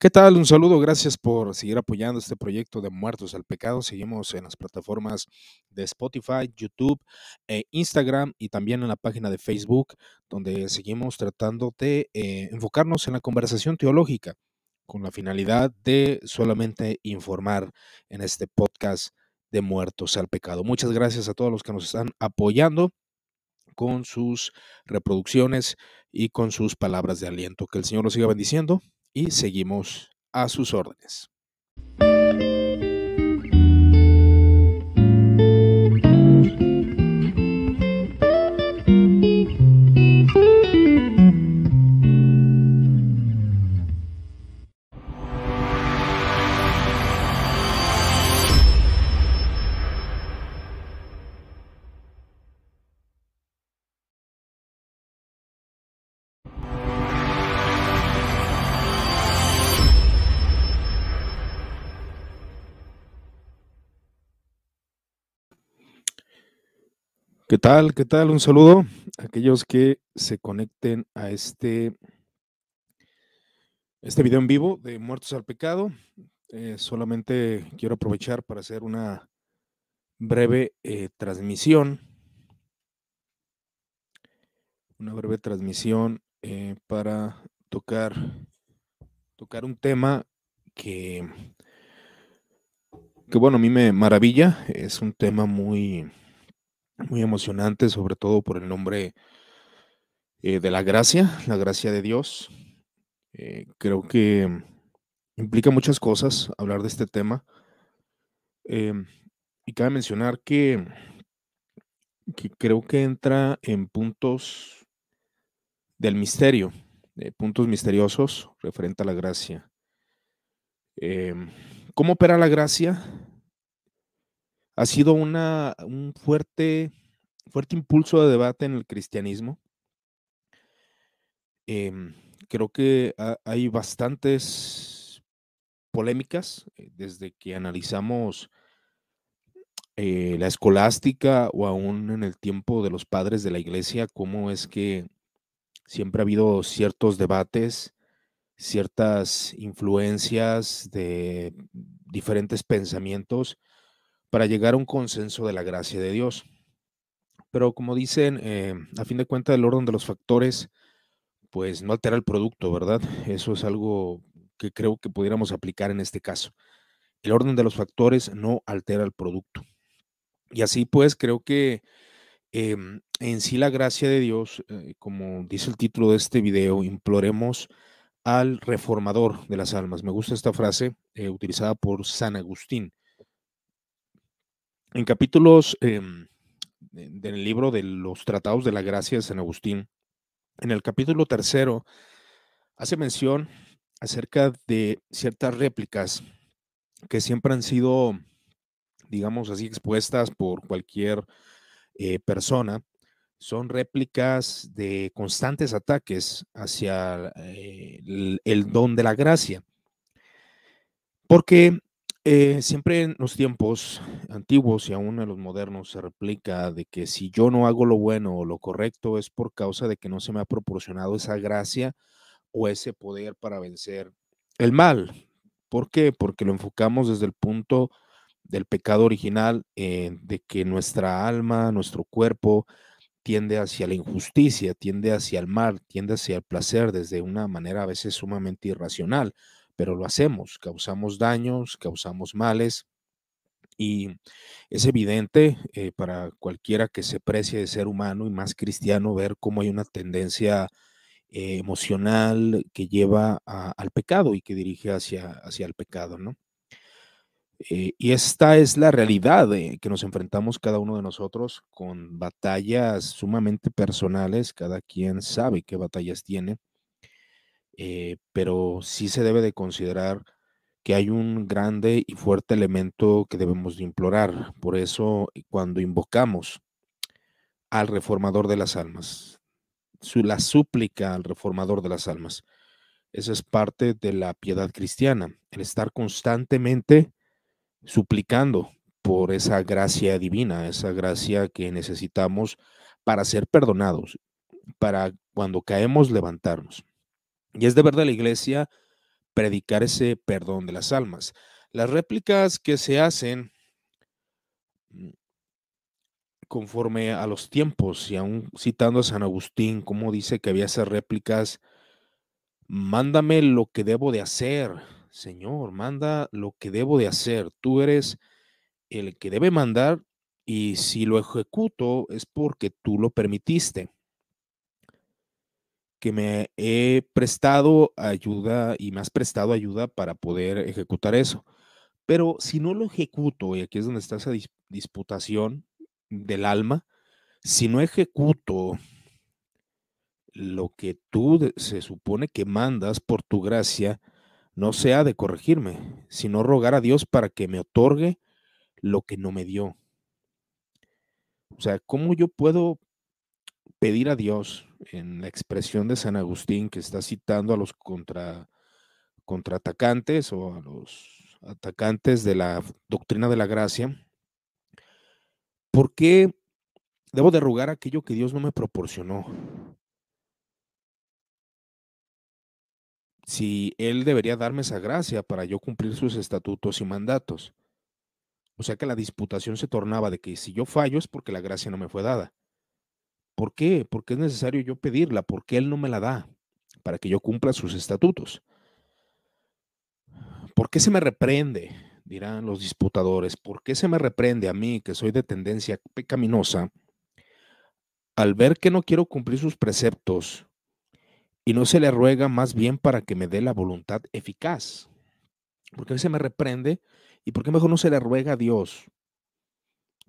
¿Qué tal? Un saludo, gracias por seguir apoyando este proyecto de Muertos al Pecado. Seguimos en las plataformas de Spotify, YouTube, e Instagram y también en la página de Facebook, donde seguimos tratando de eh, enfocarnos en la conversación teológica con la finalidad de solamente informar en este podcast de Muertos al Pecado. Muchas gracias a todos los que nos están apoyando con sus reproducciones y con sus palabras de aliento. Que el Señor los siga bendiciendo y seguimos a sus órdenes. ¿Qué tal? ¿Qué tal? Un saludo a aquellos que se conecten a este, este video en vivo de Muertos al Pecado. Eh, solamente quiero aprovechar para hacer una breve eh, transmisión. Una breve transmisión eh, para tocar, tocar un tema que, que, bueno, a mí me maravilla. Es un tema muy muy emocionante, sobre todo por el nombre eh, de la gracia, la gracia de Dios. Eh, creo que implica muchas cosas hablar de este tema. Em, y cabe mencionar que, que, creo que entra en puntos del misterio, puntos misteriosos referente a la gracia. Em, ¿Cómo opera la gracia? Ha sido una, un fuerte, fuerte impulso de debate en el cristianismo. Em, creo que hay bastantes polémicas eh, desde que analizamos eh, la escolástica o aún en el tiempo de los padres de la iglesia, cómo es que siempre ha habido ciertos debates, ciertas influencias de diferentes pensamientos para llegar a un consenso de la gracia de Dios. Pero como dicen, eh, a fin de cuentas, el orden de los factores, pues no altera el producto, ¿verdad? Eso es algo que creo que pudiéramos aplicar en este caso. El orden de los factores no altera el producto. Y así pues, creo que em, en sí la gracia de Dios, eh, como dice el título de este video, imploremos al reformador de las almas. Me gusta esta frase eh, utilizada por San Agustín en capítulos em, del libro de los tratados de la gracia de San Agustín, en el capítulo tercero, hace mención acerca de ciertas réplicas que siempre han sido, digamos así, expuestas por cualquier eh, persona. Son réplicas de constantes ataques hacia eh, el don de la gracia. Porque eh, siempre en los tiempos antiguos y aún en los modernos se replica de que si yo no hago lo bueno o lo correcto es por causa de que no se me ha proporcionado esa gracia o ese poder para vencer el mal. ¿Por qué? Porque lo enfocamos desde el punto del pecado original, eh, de que nuestra alma, nuestro cuerpo tiende hacia la injusticia, tiende hacia el mal, tiende hacia el placer desde una manera a veces sumamente irracional pero lo hacemos, causamos daños, causamos males. Y es evidente eh, para cualquiera que se precie de ser humano y más cristiano ver cómo hay una tendencia eh, emocional que lleva al pecado y que dirige hacia, hacia el pecado, ¿no? Eh, y esta es la realidad que nos enfrentamos cada uno de nosotros con batallas sumamente personales, cada quien sabe qué batallas tiene eh, pero sí se debe de considerar que hay un grande y fuerte elemento que debemos de implorar. Por eso, eh, cuando invocamos al reformador de las almas, la súplica al reformador de las almas, esa es parte de la piedad cristiana, el estar constantemente suplicando por esa gracia divina, esa gracia que necesitamos para ser perdonados, para cuando caemos levantarnos. Y es deber de la iglesia predicar ese perdón de las almas. Las réplicas que se hacen mm, conforme a los tiempos, y aún citando a San Agustín, como dice que había esas réplicas, mándame lo que debo de hacer, Señor, manda lo que debo de hacer. Tú eres el que debe mandar y si lo ejecuto es porque tú lo permitiste. Que me he prestado ayuda y me has prestado ayuda para poder ejecutar eso. Pero si no lo ejecuto, y aquí es donde está esa disputación del alma, si no ejecuto lo que tú se supone que mandas por tu gracia, no sea de corregirme, sino rogar a Dios para que me otorgue lo que no me dio. O sea, ¿cómo yo puedo pedir a Dios en la expresión de San Agustín que está citando a los contra, contraatacantes o a los atacantes de la doctrina de la gracia? ¿Por qué debo de rogar aquello que Dios no me proporcionó? Si Él debería darme esa gracia para yo cumplir sus estatutos y mandatos. O sea que la disputación se tornaba de que si yo fallo es porque la gracia no me fue dada. ¿Por qué? Porque es necesario yo pedirla, porque Él no me la da para que yo cumpla sus estatutos. ¿Por qué se me reprende? Dirán los disputadores. ¿Por qué se me reprende a mí, que soy de tendencia pecaminosa, al ver que no quiero cumplir sus preceptos y no se le ruega más bien para que me dé la voluntad eficaz? ¿Por qué se me reprende? ¿Y por qué mejor no se le ruega a Dios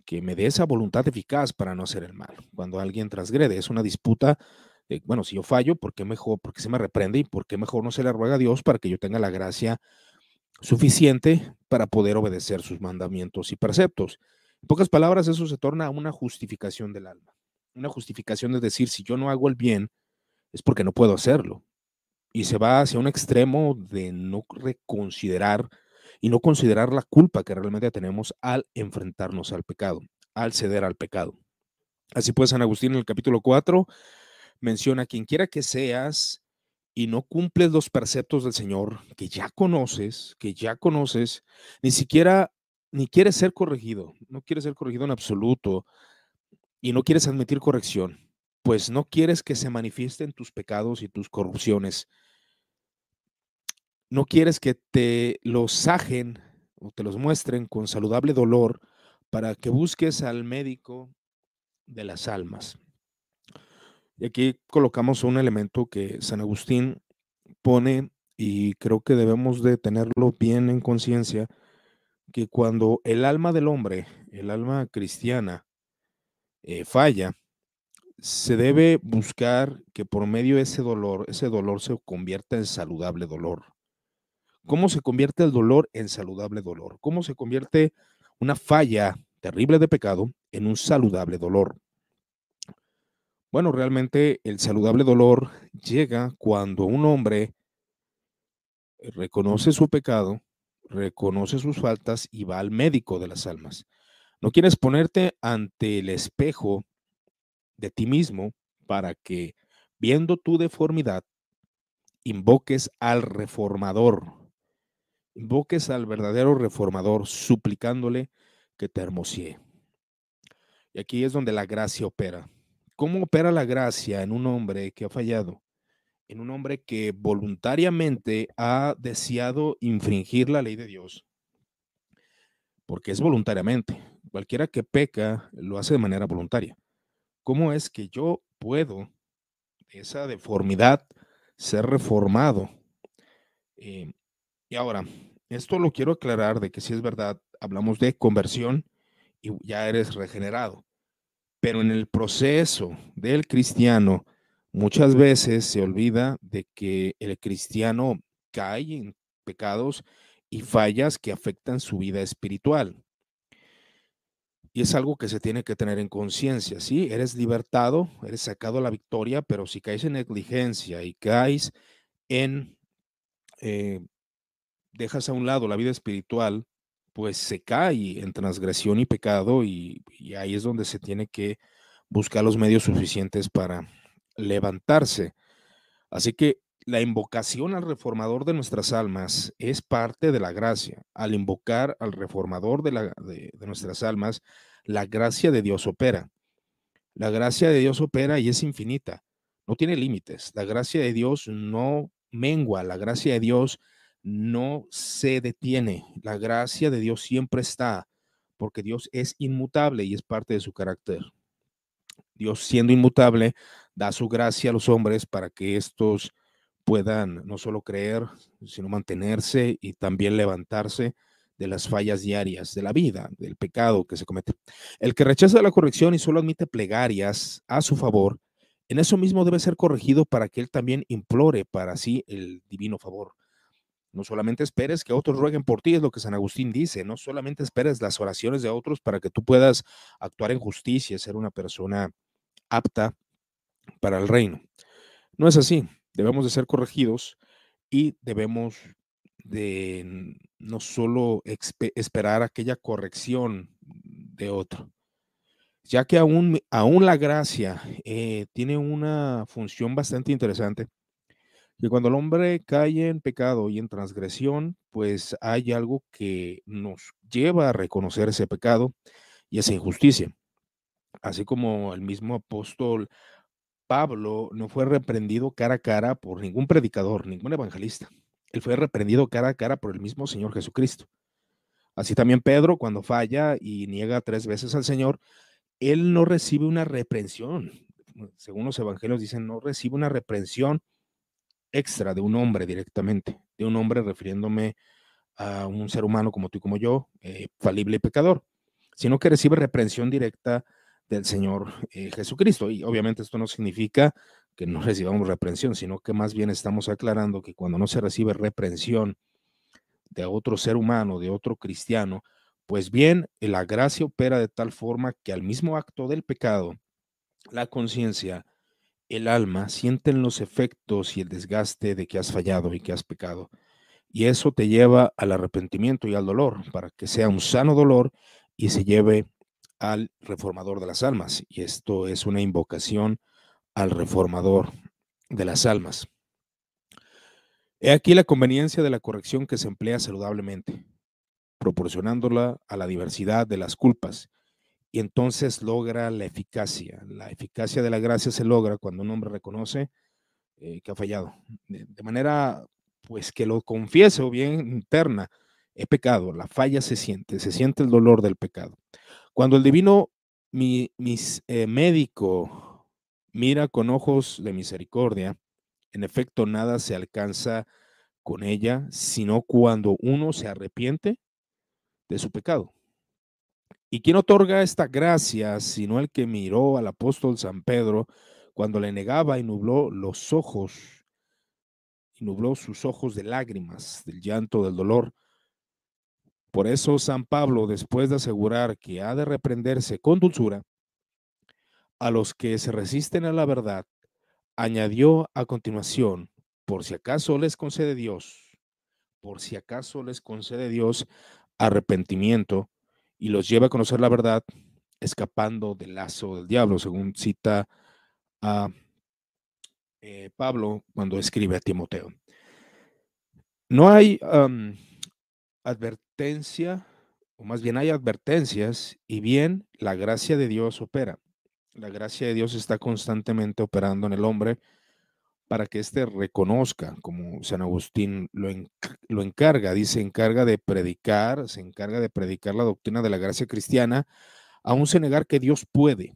que me dé esa voluntad eficaz para no hacer el mal? Cuando alguien transgrede, es una disputa. bueno, si yo fallo, ¿por qué mejor? ¿Por qué se me reprende? ¿Y por qué mejor no se le ruega a Dios para que yo tenga la gracia suficiente para poder obedecer sus mandamientos y preceptos? En pocas palabras, eso se torna una justificación del alma. Una justificación de decir, si yo no hago el bien, es porque no puedo hacerlo. Y se va hacia un extremo de no reconsiderar y no considerar la culpa que realmente tenemos al enfrentarnos al pecado, al ceder al pecado. Así pues, San Agustín en el capítulo 4 menciona, quien quiera que seas y no cumples los preceptos del Señor que ya conoces, que ya conoces, ni siquiera, ni quieres ser corregido, no quieres ser corregido en absoluto y no quieres admitir corrección, pues no quieres que se manifiesten tus pecados y tus corrupciones no quieres que te los sajen o te los muestren con saludable dolor para que busques al médico de las almas. Y aquí colocamos un elemento que San Agustín pone y creo que debemos de tenerlo bien en conciencia, que cuando el alma del hombre, el alma cristiana, eh, falla, se debe buscar que por medio de ese dolor, ese dolor se convierta en saludable dolor. ¿Cómo se convierte el dolor en saludable dolor? ¿Cómo se convierte una falla terrible de pecado en un saludable dolor? Bueno, realmente el saludable dolor llega cuando un hombre reconoce su pecado, reconoce sus faltas y va al médico de las almas. No quieres ponerte ante el espejo de ti mismo para que, viendo tu deformidad, invoques al reformador, invoques al verdadero reformador suplicándole que te hermosee. Y aquí es donde la gracia opera. ¿Cómo opera la gracia en un hombre que ha fallado? En un hombre que voluntariamente ha deseado infringir la ley de Dios. Porque es voluntariamente. Cualquiera que peca lo hace de manera voluntaria. ¿Cómo es que yo puedo, esa deformidad, ser reformado? Eh, y ahora, esto lo quiero aclarar de que si es verdad, hablamos de conversión y ya eres regenerado. Pero en el proceso del cristiano, muchas veces se olvida de que el cristiano cae en pecados y fallas que afectan su vida espiritual. Y es algo que se tiene que tener en conciencia, ¿sí? Eres libertado, eres sacado a la victoria, pero si caes en negligencia y caes en eh, dejas a un lado la vida espiritual, pues se cae en transgresión y pecado y, ahí es donde se tiene que buscar los medios suficientes para levantarse. Así que la invocación al reformador de nuestras almas es parte de la gracia. Al invocar al reformador de, de, nuestras almas, la gracia de Dios opera. La gracia de Dios opera y es infinita, no tiene límites. La gracia de Dios no mengua, la gracia de Dios no se detiene. La gracia de Dios siempre está, porque Dios es inmutable y es parte de su carácter. Dios siendo inmutable, da su gracia a los hombres para que estos puedan no solo creer, sino mantenerse y también levantarse de las fallas diarias de la vida, del pecado que se comete. El que rechaza la corrección y solo admite plegarias a su favor, en eso mismo debe ser corregido para que él también implore para sí el divino favor. No solamente esperes que otros rueguen por ti, es lo que San Agustín dice, no solamente esperes las oraciones de otros para que tú puedas actuar en justicia, ser una persona apta para el reino. No es así debemos de ser corregidos y debemos de no solo esperar aquella corrección de otro, ya que aún, aún la gracia eh, tiene una función bastante interesante, que cuando el hombre cae en pecado y en transgresión, pues hay algo que nos lleva a reconocer ese pecado y esa injusticia. Así como el mismo apóstol Pablo no fue reprendido cara a cara por ningún predicador, ningún evangelista. Él fue reprendido cara a cara por el mismo Señor Jesucristo. Así también Pedro, cuando falla y niega tres veces al Señor, él no recibe una reprensión. Según los evangelios dicen, no recibe una reprensión extra de un hombre directamente, de un hombre refiriéndome a un ser humano como tú y como yo, eh, falible y pecador, sino que recibe reprensión directa del Señor eh, Jesucristo. Y obviamente esto no significa que no recibamos reprensión, sino que más bien estamos aclarando que cuando no se recibe reprensión de otro ser humano, de otro cristiano, pues bien, la gracia opera de tal forma que al mismo acto del pecado, la conciencia, el alma sienten los efectos y el desgaste de que has fallado y que has pecado. Y eso te lleva al arrepentimiento y al dolor, para que sea un sano dolor y se lleve al reformador de las almas. Y esto es una invocación al reformador de las almas. He aquí la conveniencia de la corrección que se emplea saludablemente, proporcionándola a la diversidad de las culpas, y entonces logra la eficacia. La eficacia de la gracia se logra cuando un hombre reconoce eh, que ha fallado, de, manera pues que lo confiese o bien interna, he pecado, la falla se siente, se siente el dolor del pecado. Cuando el divino mi, eh, médico mira con ojos de misericordia, en efecto nada se alcanza con ella, sino cuando uno se arrepiente de su pecado. ¿Y quién otorga esta gracia sino el que miró al apóstol San Pedro cuando le negaba y nubló los ojos, y nubló sus ojos de lágrimas, del llanto, del dolor, por eso San Pablo, después de asegurar que ha de reprenderse con dulzura a los que se resisten a la verdad, añadió a continuación, por si acaso les concede Dios, por si acaso les concede Dios arrepentimiento y los lleva a conocer la verdad, escapando del lazo del diablo, según cita a eh, Pablo cuando escribe a Timoteo. No hay advertencia, o más bien hay advertencias, y bien la gracia de Dios opera. La gracia de Dios está constantemente operando en el hombre para que éste reconozca, como San Agustín lo, lo encarga, dice, encarga de predicar, se encarga de predicar la doctrina de la gracia cristiana, aún se negar que Dios puede,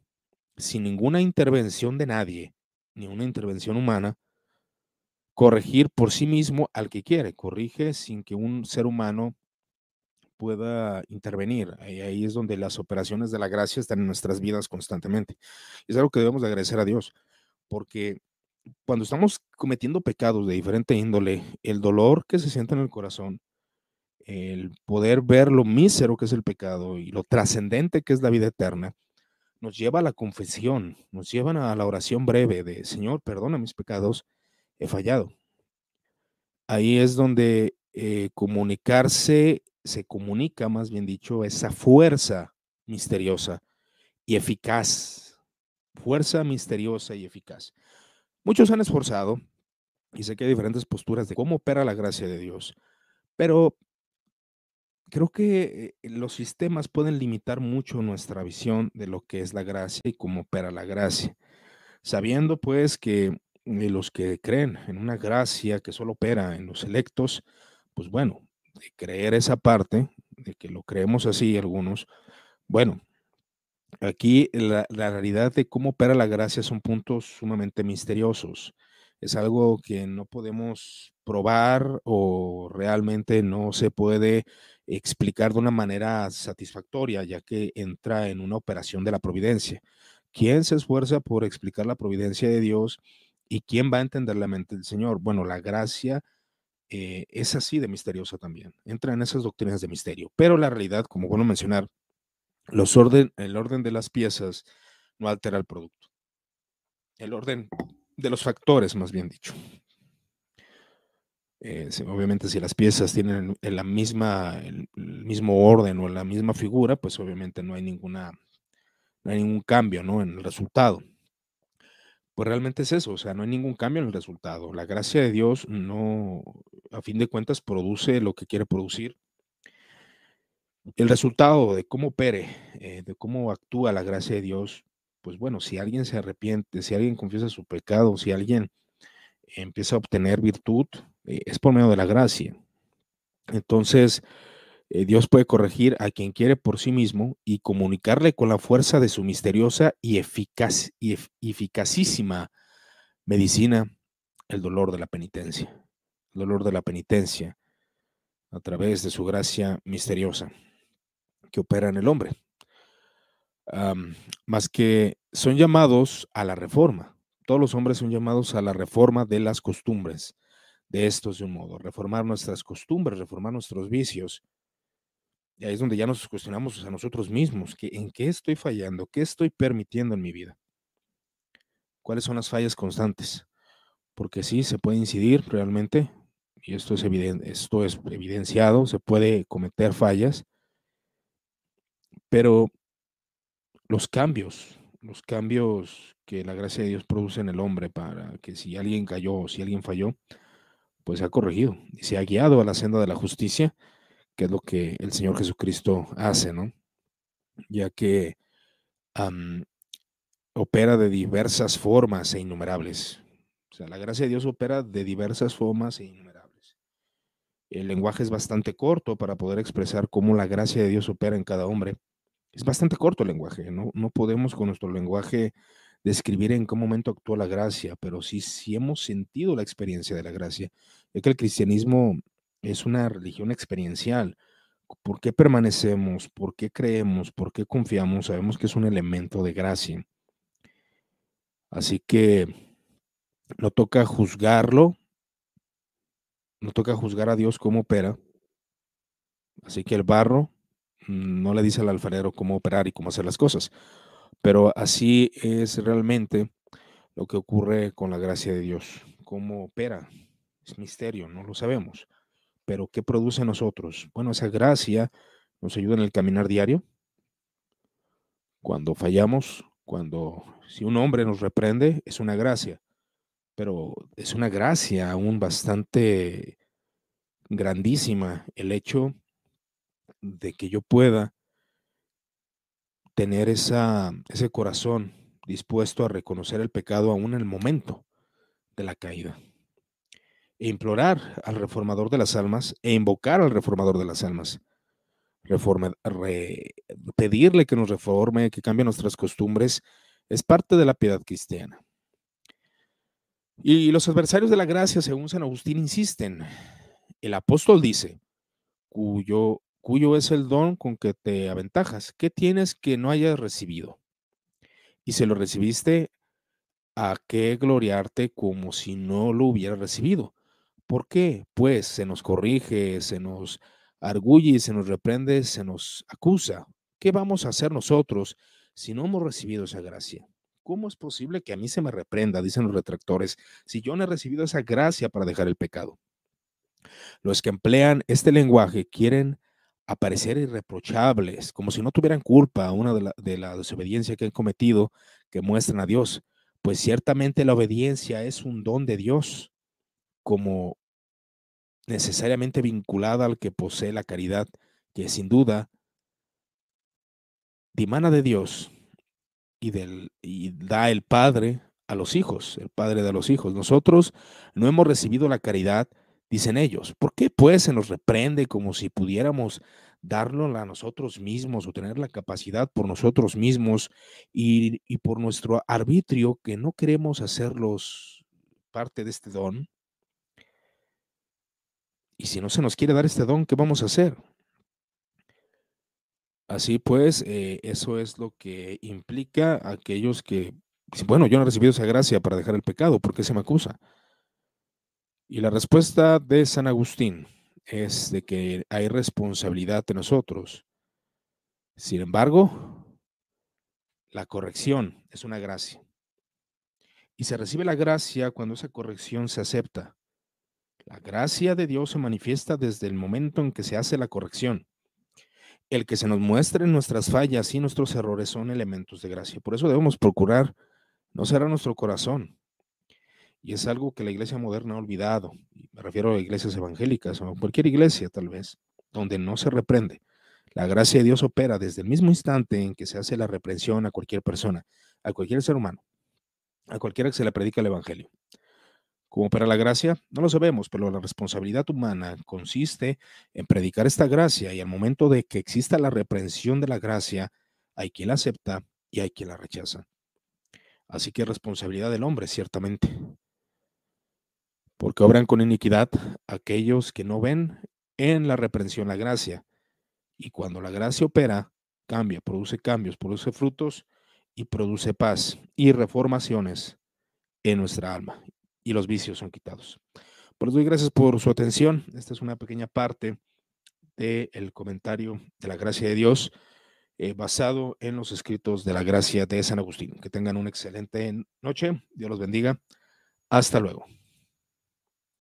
sin ninguna intervención de nadie, ni una intervención humana, corregir por sí mismo al que quiere, corrige sin que un ser humano pueda intervenir. Ahí, ahí, es donde las operaciones de la gracia están en nuestras vidas constantemente. Es algo que debemos de agradecer a Dios, porque cuando estamos cometiendo pecados de diferente índole, el dolor que se siente en el corazón, el poder ver lo mísero que es el pecado y lo trascendente que es la vida eterna, nos lleva a la confesión, nos llevan a la oración breve de Señor, perdona mis pecados he fallado. Ahí es donde eh, comunicarse, se comunica más bien dicho, esa fuerza misteriosa y eficaz. Fuerza misteriosa y eficaz. Muchos han esforzado Y sé que hay diferentes posturas de cómo opera la gracia de Dios, pero creo que eh, los sistemas pueden limitar mucho nuestra visión de lo que es la gracia y cómo opera la gracia. Sabiendo pues que eh, los que creen en una gracia que solo opera en los electos, pues bueno, de creer esa parte, de que lo creemos así algunos, bueno, aquí la, realidad de cómo opera la gracia son puntos sumamente misteriosos. Es algo que no podemos probar o realmente no se puede explicar de una manera satisfactoria, ya que entra en una operación de la providencia. ¿Quién se esfuerza por explicar la providencia de Dios y quién va a entender la mente del Señor? Bueno, la gracia eh, es así de misteriosa también. Entra en esas doctrinas de misterio. Pero la realidad, como bueno mencionar, los orden, el orden de las piezas no altera el producto. El orden de los factores, más bien dicho. Eh, obviamente, si las piezas tienen la misma, el, mismo orden o la misma figura, pues obviamente no hay ninguna, no hay ningún cambio ¿no? en el resultado. Pues realmente es eso, o sea, no hay ningún cambio en el resultado. La gracia de Dios no, a fin de cuentas, produce lo que quiere producir. El resultado de cómo opere, eh, de cómo actúa la gracia de Dios, pues bueno, si alguien se arrepiente, si alguien confiesa su pecado, si alguien empieza a obtener virtud, eh, es por medio de la gracia. Entonces, eh, Dios puede corregir a quien quiere por sí mismo y comunicarle con la fuerza de su misteriosa y, eficaz, y eficacísima medicina el dolor de la penitencia. El dolor de la penitencia a través de su gracia misteriosa que opera en el hombre más que son llamados a la reforma. Todos los hombres son llamados a la reforma de las costumbres. De estos de un modo, reformar nuestras costumbres, reformar nuestros vicios. Y ahí es donde ya nos cuestionamos a nosotros mismos, que, ¿en qué estoy fallando? ¿Qué estoy permitiendo en mi vida? ¿Cuáles son las fallas constantes? Porque sí, se puede incidir realmente, y esto es, esto es evidenciado, se puede cometer fallas, pero los cambios, los cambios que la gracia de Dios produce en el hombre para que si alguien cayó o si alguien falló, pues se ha corregido y se ha guiado a la senda de la justicia, que es lo que el Señor Jesucristo hace, ¿no? Ya que opera de diversas formas e innumerables. O sea, la gracia de Dios opera de diversas formas e innumerables. El lenguaje es bastante corto para poder expresar cómo la gracia de Dios opera en cada hombre es bastante corto el lenguaje, ¿no? No podemos con nuestro lenguaje describir en qué momento actúa la gracia, pero sí, sí hemos sentido la experiencia de la gracia, ya que el cristianismo es una religión experiencial. ¿Por qué permanecemos? ¿Por qué creemos? ¿Por qué confiamos? Sabemos que es un elemento de gracia. Así que no toca juzgarlo, no toca juzgar a Dios cómo opera. Así que el barro no le dice al alfarero cómo operar y cómo hacer las cosas. Pero así es realmente lo que ocurre con la gracia de Dios. ¿Cómo opera? Es misterio, no lo sabemos. Pero ¿qué produce en nosotros? Bueno, esa gracia nos ayuda en el caminar diario. Cuando fallamos, cuando si un hombre nos reprende, es una gracia. Pero es una gracia aún bastante grandísima el hecho de que yo pueda tener esa, ese corazón dispuesto a reconocer el pecado aún en el momento de la caída. E implorar al reformador de las almas e invocar al reformador de las almas. pedirle que nos reforme, que cambie nuestras costumbres, es parte de la piedad cristiana. Y los adversarios de la gracia, según San Agustín, insisten. El apóstol dice, cuyo cuyo es el don con que te aventajas. ¿Qué tienes que no hayas recibido? Y si lo recibiste, ¿a qué gloriarte como si no lo hubieras recibido? ¿Por qué? Pues se nos corrige, se nos arguye, se nos reprende, se nos acusa. ¿Qué vamos a hacer nosotros si no hemos recibido esa gracia? ¿Cómo es posible que a mí se me reprenda, dicen los retractores, si yo no he recibido esa gracia para dejar el pecado? Los que emplean este lenguaje quieren aparecer irreprochables, como si no tuvieran culpa una de la, de la desobediencia que han cometido, que muestran a Dios. Pues ciertamente la obediencia es un don de Dios. como necesariamente vinculada al que posee la caridad, que sin duda dimana de Dios y, del, y da el Padre a los hijos, el Padre de los hijos. Nosotros no hemos recibido la caridad, dicen ellos. ¿Por qué pues se nos reprende como si pudiéramos darlo a nosotros mismos o tener la capacidad por nosotros mismos y, por nuestro arbitrio que no queremos hacerlos parte de este don? Y si no se nos quiere dar este don, ¿qué vamos a hacer? Así pues, eh, eso es lo que implica aquellos que, bueno, yo no he recibido esa gracia para dejar el pecado, ¿por qué se me acusa? Y la respuesta de San Agustín es de que hay responsabilidad de nosotros. Sin embargo, la corrección es una gracia. Y se recibe la gracia cuando esa corrección se acepta. La gracia de Dios se manifiesta desde el momento en que se hace la corrección. El que se nos muestren nuestras fallas y nuestros errores son elementos de gracia. Por eso debemos procurar no cerrar nuestro corazón. Y es algo que la iglesia moderna ha olvidado. Me refiero a iglesias evangélicas o cualquier iglesia tal vez, donde no se reprende. La gracia de Dios opera desde el mismo instante en que se hace la reprensión a cualquier persona, a cualquier ser humano, a cualquiera que se le predica el evangelio. ¿Cómo opera la gracia? No lo sabemos, pero la responsabilidad humana consiste en predicar esta gracia y al momento de que exista la reprensión de la gracia, hay quien la acepta y hay quien la rechaza. Así que es responsabilidad del hombre, ciertamente. Porque obran con iniquidad aquellos que no ven en la reprensión la gracia. Y cuando la gracia opera, cambia, produce cambios, produce frutos y produce paz y reformaciones en nuestra alma y los vicios son quitados. Por eso doy gracias por su atención. Esta es una pequeña parte del comentario de la gracia de Dios eh, basado en los escritos de la gracia de San Agustín. Que tengan una excelente noche. Dios los bendiga. Hasta luego.